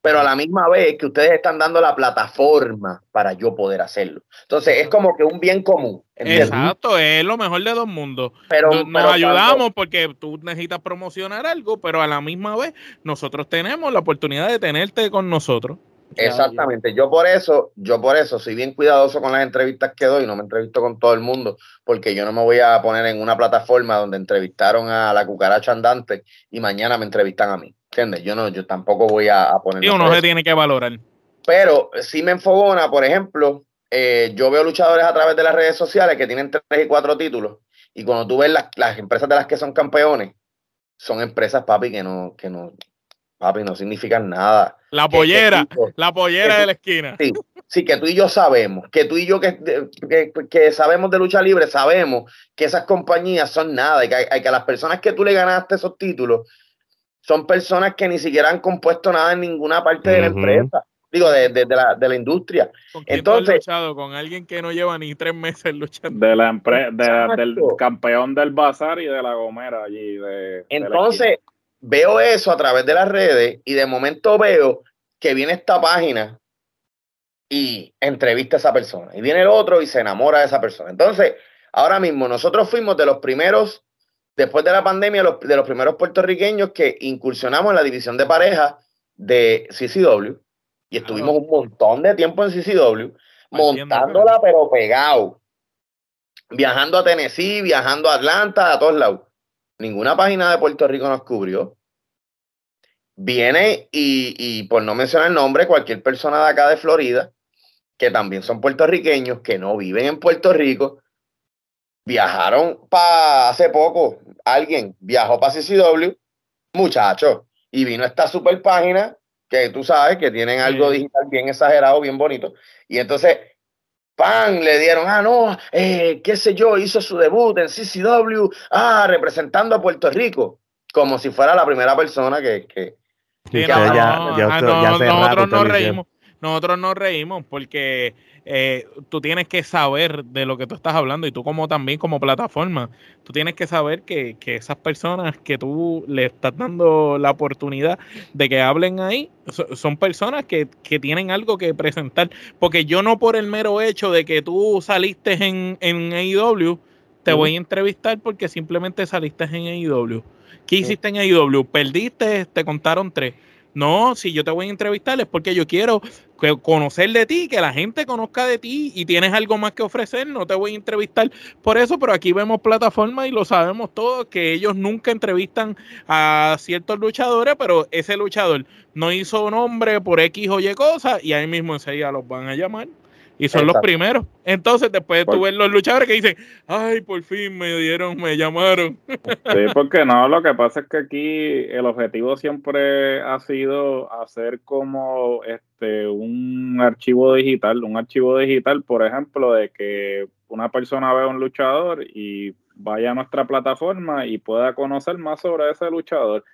Pero a la misma vez que ustedes están dando la plataforma para yo poder hacerlo. Entonces es como que un bien común. Exacto, es lo mejor de dos mundos. Pero, nos, ayudamos porque tú necesitas promocionar algo, pero a la misma vez nosotros tenemos la oportunidad de tenerte con nosotros. Exactamente, yo por eso, yo por eso soy bien cuidadoso con las entrevistas que doy, no me entrevisto con todo el mundo, porque yo no me voy a poner en una plataforma donde entrevistaron a la cucaracha andante y mañana me entrevistan a mí, ¿entiendes? Yo no, yo tampoco voy a, poner. Y uno se tiene que valorar. Pero si me enfogona, por ejemplo, eh, yo veo luchadores a través de las redes sociales que tienen tres y cuatro títulos, y cuando tú ves las, las empresas de las que son campeones, son empresas, papi, que no, que no, papi, no significan nada. La pollera, la pollera de la esquina. Sí, sí, que tú y yo sabemos, que tú y yo que, que, sabemos de lucha libre, sabemos que esas compañías son nada y que, que las personas que tú le ganaste esos títulos son personas que ni siquiera han compuesto nada en ninguna parte de la empresa. Digo, de, de, la, de la industria. ¿Con Entonces, luchado? Con alguien que no lleva ni tres meses luchando. De la empresa, del campeón del bazar y de la gomera allí. De, entonces, veo eso a través de las redes y de momento veo que viene esta página y entrevista a esa persona. Y viene el otro y se enamora de esa persona. Entonces, ahora mismo nosotros fuimos de los primeros, después de la pandemia, de los primeros puertorriqueños que incursionamos en la división de pareja de CCW. Y estuvimos un montón de tiempo en CCW. montándola pero pegado. Viajando a Tennessee, viajando a Atlanta, a todos lados. Ninguna página de Puerto Rico nos cubrió. Viene y, y por no mencionar el nombre, cualquier persona de acá de Florida, que también son puertorriqueños, que no viven en Puerto Rico, viajaron para hace poco, alguien viajó para CCW, muchachos, y vino esta super página que tú sabes que tienen algo digital bien exagerado, bien bonito, y entonces, ¡pam! Le dieron, ah, no, eh, qué sé yo, hizo su debut en CCW, ah, representando a Puerto Rico, como si fuera la primera persona que... que, nosotros nos reímos, nosotros nos reímos porque eh, tú tienes que saber de lo que tú estás hablando y tú como también como plataforma, tú tienes que saber que, esas personas que tú le estás dando la oportunidad de que hablen ahí son personas que, tienen algo que presentar. Porque yo no por el mero hecho de que tú saliste en, en AEW, te voy a entrevistar porque simplemente saliste en AEW. ¿Qué hiciste en AEW? Perdiste, te contaron tres. No, si yo te voy a entrevistar es porque yo quiero conocer de ti, que la gente conozca de ti y tienes algo más que ofrecer. No te voy a entrevistar por eso, pero aquí vemos plataformas y lo sabemos todos que ellos nunca entrevistan a ciertos luchadores, pero ese luchador no hizo nombre por X o Y cosas y ahí mismo enseguida los van a llamar y son los primeros. Entonces, después tú ves los luchadores que dicen, ay, por fin me dieron, me llamaron. Sí, porque no, lo que pasa es que aquí el objetivo siempre ha sido hacer como este un archivo digital, un archivo digital, por ejemplo, de que una persona vea un luchador y vaya a nuestra plataforma y pueda conocer más sobre ese luchador.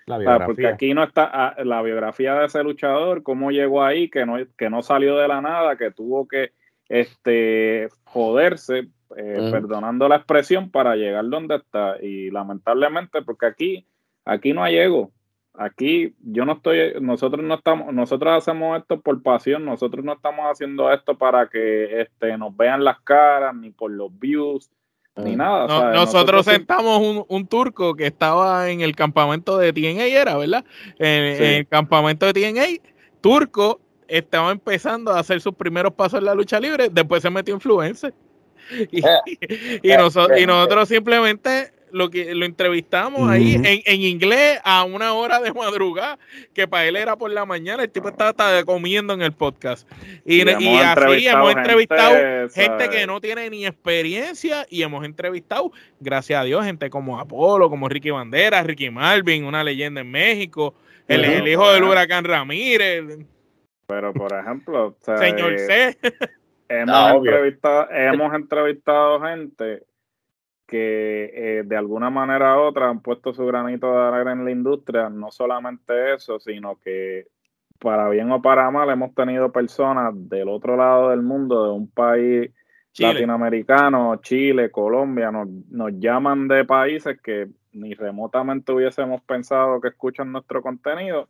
porque aquí no está ah, la biografía de ese luchador, cómo llegó ahí, que no, que no salió de la nada, que tuvo que este, joderse, eh, perdonando la expresión, para llegar donde está. Y lamentablemente, porque aquí, aquí no hay ego. Aquí yo no estoy, nosotros no estamos, nosotros hacemos esto por pasión, nosotros no estamos haciendo esto para que este, nos vean las caras, ni por los views, ni nada. nosotros, sentamos un, turco que estaba en el campamento de TNA, era, ¿verdad? En, en el campamento de TNA, turco, estaba empezando a hacer sus primeros pasos en la lucha libre, después se metió influencer. Y, y, nosotros, simplemente lo que lo entrevistamos ahí en, inglés a una hora de madrugada, que para él era por la mañana, el tipo estaba, comiendo en el podcast. Y, así hemos entrevistado gente, que no tiene ni experiencia y hemos entrevistado, gracias a Dios, gente como Apolo, como Ricky Bandera, Ricky Malvin, una leyenda en México, el, el hijo del huracán Ramírez. Pero, por ejemplo, señor C. Hemos, entrevistado, hemos entrevistado gente que eh, de alguna manera u otra han puesto su granito de arena en la industria. No solamente eso, sino que para bien o para mal hemos tenido personas del otro lado del mundo, de un país latinoamericano, Chile, Colombia, nos, nos llaman de países que ni remotamente hubiésemos pensado que escuchan nuestro contenido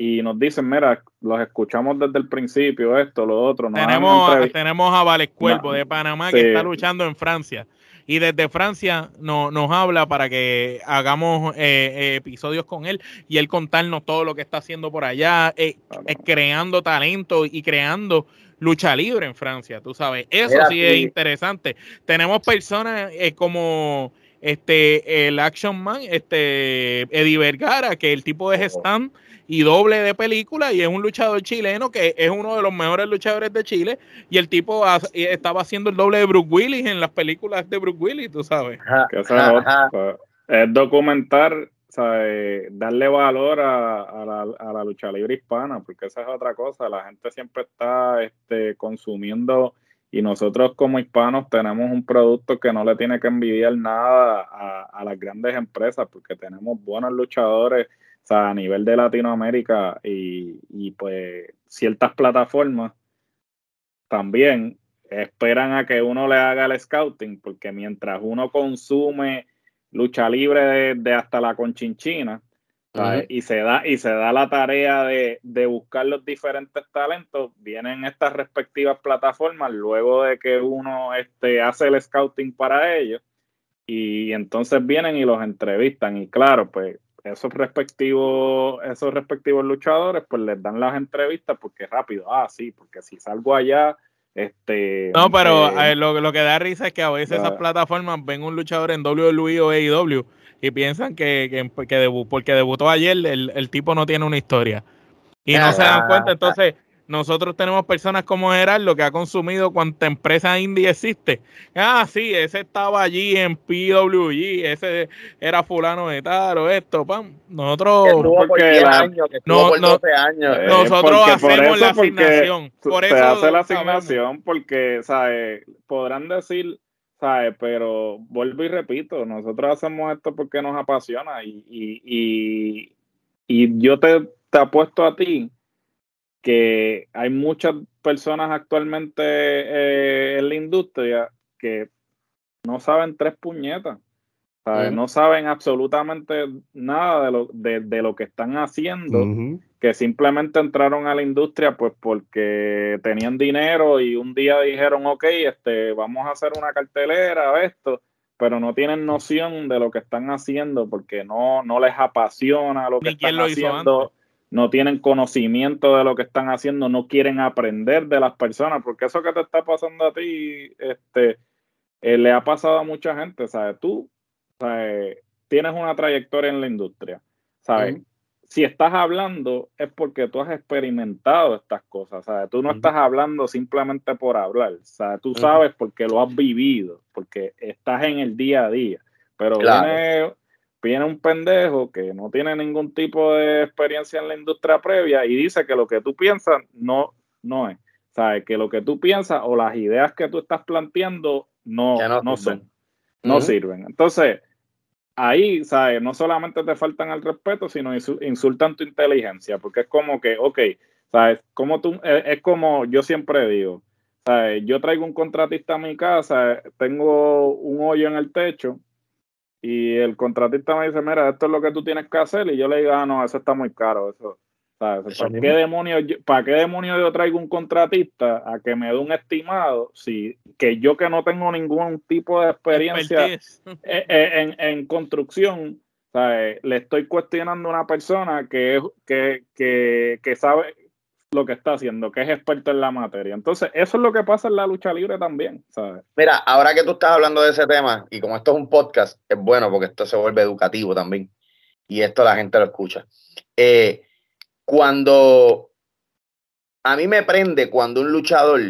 y nos dicen, mira, los escuchamos desde el principio, esto, lo otro. tenemos, tenemos a Vales Cuervo de Panamá que está luchando en Francia. Y desde Francia no, nos habla para que hagamos eh, eh, episodios con él y él contarnos todo lo que está haciendo por allá, eh, creando talento y creando lucha libre en Francia, tú sabes. Eso sí es interesante. Tenemos personas como este el Action Man, este Eddie Vergara, que el tipo de stand y doble de película y es un luchador chileno que es uno de los mejores luchadores de Chile y el tipo estaba haciendo el doble de Bruce Willis en las películas de Bruce Willis, tú sabes. es documentar, darle valor a, la, lucha libre hispana, porque esa es otra cosa, la gente siempre está este, consumiendo y nosotros como hispanos tenemos un producto que no le tiene que envidiar nada a, a las grandes empresas porque tenemos buenos luchadores a nivel de Latinoamérica y, pues ciertas plataformas también esperan a que uno le haga el scouting, porque mientras uno consume lucha libre de, hasta la conchinchina y se da y se da la tarea de, de, buscar los diferentes talentos, vienen estas respectivas plataformas luego de que uno este, hace el scouting para ellos y entonces vienen y los entrevistan. Y claro, pues esos respectivos, esos respectivos luchadores, pues les dan las entrevistas porque rápido, ah, sí, porque si salgo allá, Este, no, pero eh, eh, lo, lo, que da risa es que a veces esas plataformas ven un luchador en WWE o AEW y piensan que, que, que debu porque debutó ayer el, el, tipo no tiene una historia. Y no se dan cuenta, entonces nosotros tenemos personas como Gerardo que ha consumido cuánta empresa indie existe. Ah, sí, ese estaba allí en PWG, ese era fulano de tal o esto, pam. Nosotros porque años, no, no, años. Eh, nosotros hacemos la asignación. Por eso se hace la asignación porque, ¿sabes? Podrán decir, ¿sabes? Pero vuelvo y repito, nosotros hacemos esto porque nos apasiona y, y, y, y yo te, te apuesto a ti que hay muchas personas actualmente eh, en la industria que no saben tres puñetas, no saben absolutamente nada de lo, de, lo que están haciendo, que simplemente entraron a la industria pues porque tenían dinero y un día dijeron, ok, este, vamos a hacer una cartelera, esto, pero no tienen noción de lo que están haciendo porque no, no les apasiona lo que están haciendo no tienen conocimiento de lo que están haciendo, no quieren aprender de las personas, porque eso que te está pasando a ti, este, eh, le ha pasado a mucha gente, ¿sabes? Tú, ¿sabes? Tienes una trayectoria en la industria, ¿sabes? Si estás hablando es porque tú has experimentado estas cosas, ¿sabes? Tú no estás hablando simplemente por hablar, ¿sabes? Tú sabes porque lo has vivido, porque estás en el día a día, pero viene viene un pendejo que no tiene ningún tipo de experiencia en la industria previa y dice que lo que tú piensas no, no es. ¿Sabes? Que lo que tú piensas o las ideas que tú estás planteando no, no, son, no sirven. Entonces, ahí, ¿sabes? No solamente te faltan al respeto, sino insultan tu inteligencia, porque es como que, ok, ¿sabes? Como tú, es, es como yo siempre digo, ¿sabes? Yo traigo un contratista a mi casa, tengo un hoyo en el techo, y el contratista me dice, mira, esto es lo que tú tienes que hacer, y yo le digo, ah, no, eso está muy caro, eso. ¿Para, qué demonios, ¿Para qué demonios yo traigo un contratista a que me dé un estimado si que yo que no tengo ningún tipo de experiencia e, e, en, en, construcción, le estoy cuestionando a una persona que, que, que, que sabe, lo que está haciendo, que es experto en la materia. Entonces, eso es lo que pasa en la lucha libre también, ¿sabes? Mira, ahora que tú estás hablando de ese tema, y como esto es un podcast, es bueno porque esto se vuelve educativo también, y esto la gente lo escucha. Eh, cuando a mí me prende cuando un luchador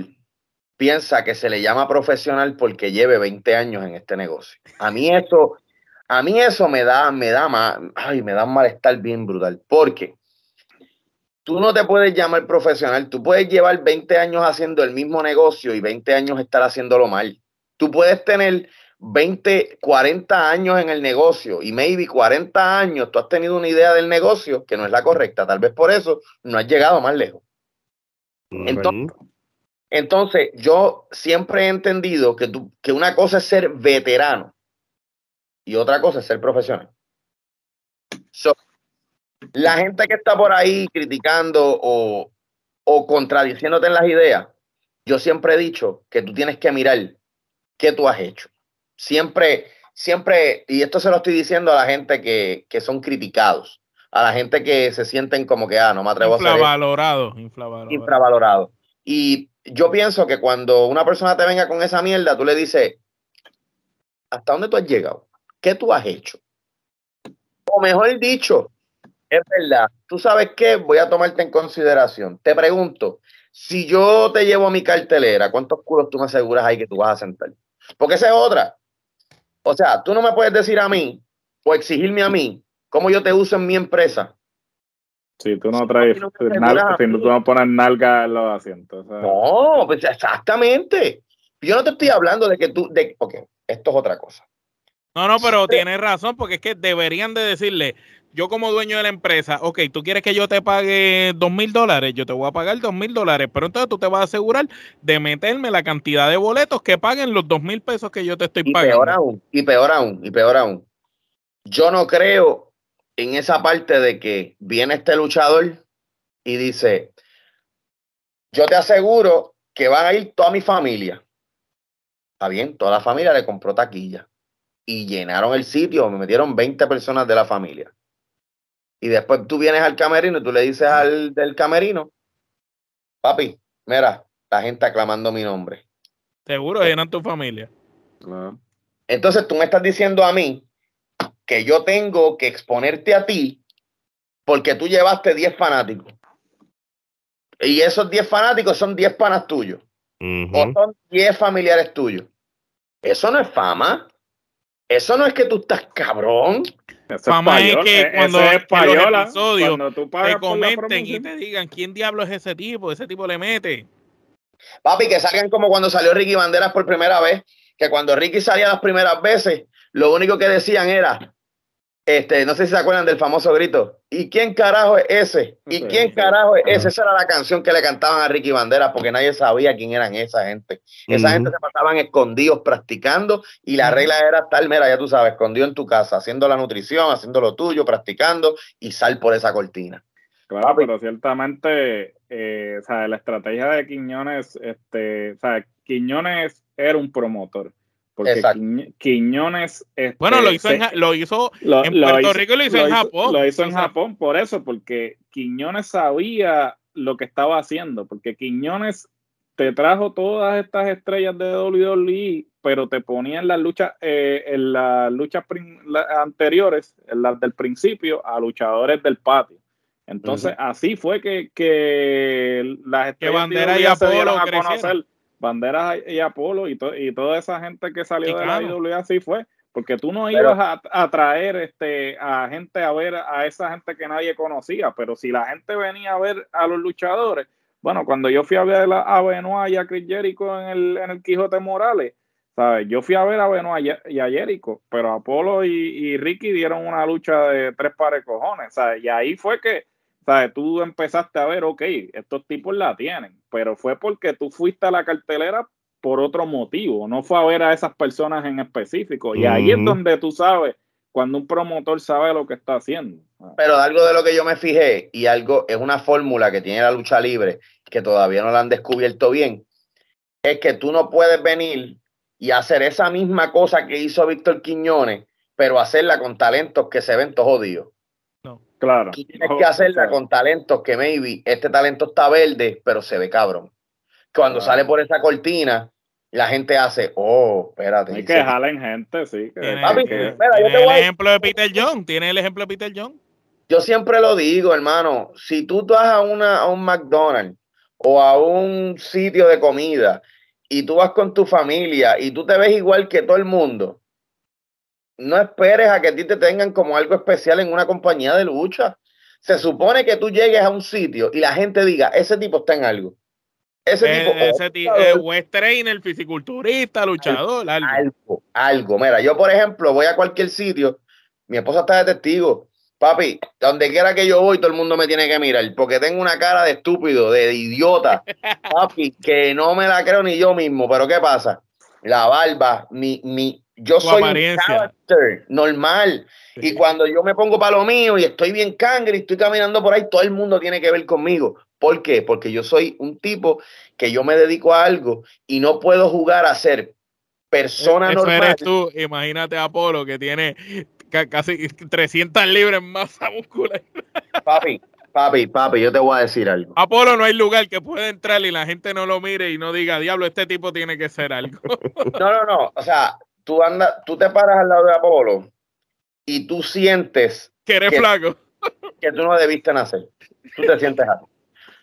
piensa que se le llama profesional porque lleve 20 años en este negocio. A mí eso, a mí eso me da, me da más, ay, me da un malestar bien brutal, porque tú no te puedes llamar profesional, tú puedes llevar 20 años haciendo el mismo negocio y 20 años estar haciéndolo mal. Tú puedes tener 20, 40 años en el negocio y maybe 40 años tú has tenido una idea del negocio que no es la correcta, tal vez por eso no has llegado más lejos. Entonces, entonces yo siempre he entendido que, tú, que una cosa es ser veterano y otra cosa es ser profesional. La gente que está por ahí criticando o, o contradiciéndote en las ideas, yo siempre he dicho que tú tienes que mirar qué tú has hecho. Siempre, siempre, y esto se lo estoy diciendo a la gente que, que son criticados, a la gente que se sienten como que, ah, no me atrevo a hacer infravalorado. Infravalorado. Y yo pienso que cuando una persona te venga con esa mierda, tú le dices, ¿hasta dónde tú has llegado? ¿Qué tú has hecho? O mejor dicho, es verdad. ¿Tú sabes qué? Voy a tomarte en consideración. Te pregunto, si yo te llevo a mi cartelera, ¿cuántos culos tú me aseguras ahí que tú vas a sentar? Porque esa es otra. O sea, tú no me puedes decir a mí o exigirme a mí cómo yo te uso en mi empresa. Si tú no traes, si, no, tú no pones nalga en los asientos. No, pues exactamente. Yo no te estoy hablando de que tú, de, ok, esto es otra cosa. No, no, pero tienes razón, porque es que deberían de decirle, yo como dueño de la empresa, ok, tú quieres que yo te pague dos mil dólares, yo te voy a pagar dos mil dólares, pero entonces tú te vas a asegurar de meterme la cantidad de boletos que paguen los dos mil pesos que yo te estoy pagando. Y peor aún, y peor aún, y peor aún. Yo no creo en esa parte de que viene este luchador y dice, yo te aseguro que van a ir toda mi familia. Está bien, toda la familia le compró taquilla y llenaron el sitio, me metieron 20 personas de la familia y después tú vienes al camerino y tú le dices al del camerino, papi, mira, la gente aclamando mi nombre. Seguro eran tu familia. Entonces tú me estás diciendo a mí que yo tengo que exponerte a ti porque tú llevaste 10 fanáticos. Y esos 10 fanáticos son 10 panas tuyos. O son 10 familiares tuyos. Eso no es fama. Eso no es que tú estás cabrón. fama es, que e-, cuando es payola, cuando tú te comenten y te digan quién diablo es ese tipo, ese tipo le mete. Papi, que salgan como cuando salió Ricky Banderas por primera vez, que cuando Ricky salía las primeras veces, lo único que decían era, este, no sé si se acuerdan del famoso grito, ¿y quién carajo es ese? ¿Y quién carajo es ese? Esa era la canción que le cantaban a Ricky Banderas porque nadie sabía quién eran esa gente. Esa gente se pasaban escondidos practicando y la regla era tal, mira, ya tú sabes, escondido en tu casa, haciendo la nutrición, haciendo lo tuyo, practicando y sal por esa cortina. Claro, pero ciertamente, eh, o sea, la estrategia de Quiñones, este, o sea, Quiñones era un promotor porque Quiñones. Este, bueno, lo hizo, en, lo hizo en Puerto Rico y lo hizo en Japón. Lo hizo en Japón por eso, porque Quiñones sabía lo que estaba haciendo, porque Quiñones te trajo todas estas estrellas de WWE, pero te ponía en las luchas, eh, en las luchas anteriores, en las del principio, a luchadores del patio. Entonces, así fue que, que las estrellas de y se dieron a conocer Banderas y Apolo y, y toda esa gente que salió de la IWA así fue, porque tú no ibas a, a, traer este, a gente a ver a esa gente que nadie conocía, pero si la gente venía a ver a los luchadores, bueno, cuando yo fui a ver a Benoit y a Chris Jericho en el, en el Quijote Morales, ¿sabes? Yo fui a ver a Benoit y a Jericho, pero Apolo y, y Ricky dieron una lucha de tres pares de cojones, ¿sabes? Y ahí fue que sea, Tú empezaste a ver, ok, estos tipos la tienen, pero fue porque tú fuiste a la cartelera por otro motivo, no fue a ver a esas personas en específico. Y ahí es donde tú sabes cuando un promotor sabe lo que está haciendo. Pero algo de lo que yo me fijé, y algo es una fórmula que tiene la lucha libre, que todavía no la han descubierto bien, es que tú no puedes venir y hacer esa misma cosa que hizo Víctor Quiñones, pero hacerla con talentos que se ven todos jodidos. Claro. tienes que hacerla con talentos que maybe este talento está verde, pero se ve cabrón. Cuando sale por esa cortina, la gente hace, oh, espérate. Hay que jalen gente, sí. ¿Tiene, el ejemplo de Peter John? ¿Tiene el ejemplo de Peter John? Yo siempre lo digo, hermano. Si tú vas a, una, a un McDonald's o a un sitio de comida y tú vas con tu familia y tú te ves igual que todo el mundo, no esperes a que a ti te tengan como algo especial en una compañía de lucha. Se supone que tú llegues a un sitio y la gente diga, ese tipo está en algo. Ese eh, tipo, ese tipo eh, West trainer, fisiculturista, luchador, algo, algo. Algo, Mira, yo por ejemplo voy a cualquier sitio, mi esposa está de testigo. Papi, donde quiera que yo voy, todo el mundo me tiene que mirar, porque tengo una cara de estúpido, de idiota, papi, que no me la creo ni yo mismo. Pero ¿qué pasa? La barba, mi, mi, yo soy un normal. Y cuando yo me pongo para lo mío y estoy bien cangre y estoy caminando por ahí, todo el mundo tiene que ver conmigo. ¿Por qué? Porque yo soy un tipo que yo me dedico a algo y no puedo jugar a ser persona Eso normal. Eres tú, imagínate a Apolo que tiene casi 300 libras más muscular. Papi, papi, papi, yo te voy a decir algo. Apolo no hay lugar que pueda entrar y la gente no lo mire y no diga, diablo, este tipo tiene que ser algo. No, no, no. O sea, tú andas, tú te paras al lado de Apolo y tú sientes que eres flaco. Que tú no debiste nacer. Tú te sientes así.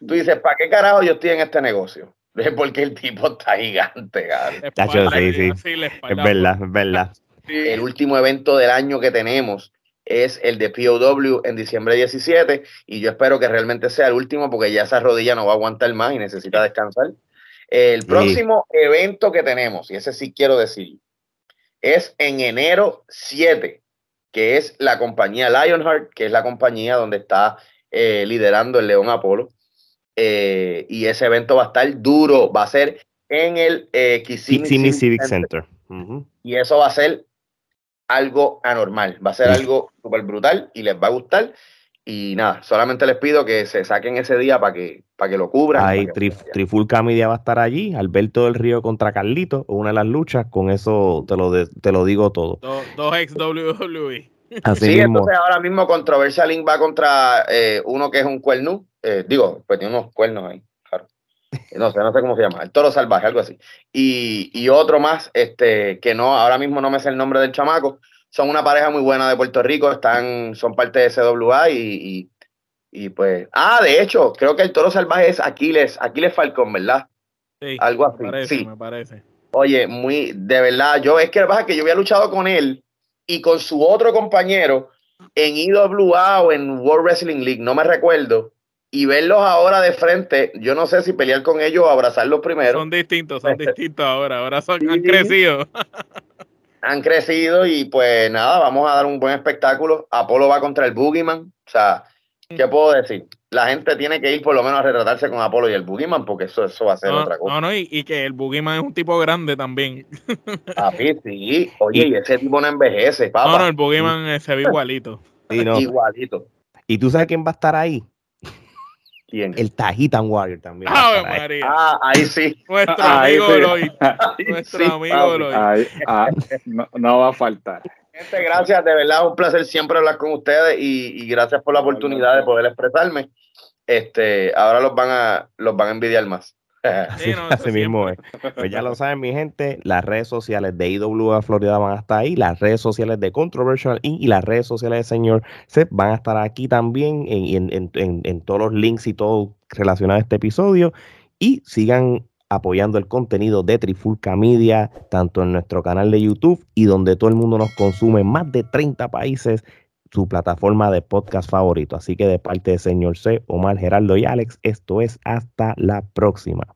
Tú dices, ¿para qué carajo yo estoy en este negocio? Porque el tipo está gigante, sí, sí. Es verdad, es verdad. El último evento del año que tenemos es el de POW en diciembre 17 y yo espero que realmente sea el último porque ya esa rodilla no va a aguantar más y necesita descansar. El próximo evento que tenemos, y ese sí quiero decir, es en enero 7, que es la compañía Lionheart, que es la compañía donde está eh, liderando el León Apolo. Eh, y ese evento va a estar duro, va a ser en el eh, Civic Center. Y eso va a ser algo anormal, va a ser algo súper brutal y les va a gustar. Y nada, solamente les pido que se saquen ese día para que, para que lo cubran. Ahí Trifulca Media va a estar allí, Alberto del Río contra Carlito, una de las luchas, con eso te lo, te lo digo todo. dos ex WWE. Así sí, entonces ahora mismo Controversial Link va contra eh, uno que es un cuerno, eh, digo, pues tiene unos cuernos ahí, claro. No sé, no sé cómo se llama. El toro salvaje, algo así. Y, y otro más, este, que no, ahora mismo no me sé el nombre del chamaco. Son una pareja muy buena de Puerto Rico, están, son parte de CWA y, y, y pues. Ah, de hecho, creo que el toro salvaje es Aquiles, Aquiles Falcón, ¿verdad? Sí, Algo así. me parece, sí. me parece. Oye, muy, de verdad, yo es que lo que pasa es que yo había luchado con él y con su otro compañero en IWA o en World Wrestling League, no me recuerdo, y verlos ahora de frente, yo no sé si pelear con ellos o abrazarlos primero. Son distintos, son distintos ahora. Ahora son, Sí, han sí. crecido. Han crecido y pues nada, vamos a dar un buen espectáculo. Apolo va contra el Boogeyman, o sea, ¿qué puedo decir? La gente tiene que ir por lo menos a retratarse con Apolo y el Boogeyman porque eso, eso va a ser No, otra cosa. no, no, y, y que el Boogeyman es un tipo grande también. Papi, sí. Oye, y ese tipo no envejece, papá. No, no, el Boogeyman se ve igualito. Sí, no. Igualito. ¿Y tú sabes quién va a estar ahí? ¿Quién? El Tajitan Warrior también. va a ¡Ave estar ahí. María! Ah, ahí sí. Nuestro Ahí amigo sí. Ahí Nuestro sí, amigo papi. Lloyd. Ay, ah, no, no va a faltar. Gente, gracias, de verdad, un placer siempre hablar con ustedes y, y gracias por la oportunidad de poder expresarme. Este, ahora los van a, los van a envidiar más. Sí, no, eso Así mismo es. Pues ya lo saben, mi gente, las redes sociales de IWA Florida van a estar ahí, las redes sociales de Controversial Inc. y las redes sociales de Señor Seth van a estar aquí también en, en- en- en todos los links y todo relacionado a este episodio. Y sigan apoyando el contenido de Trifulca Media, tanto en nuestro canal de YouTube y donde todo el mundo nos consume más de 30 países, su plataforma de podcast favorito. Así que de parte de Señor C, Omar, Geraldo y Alex, esto es hasta la próxima.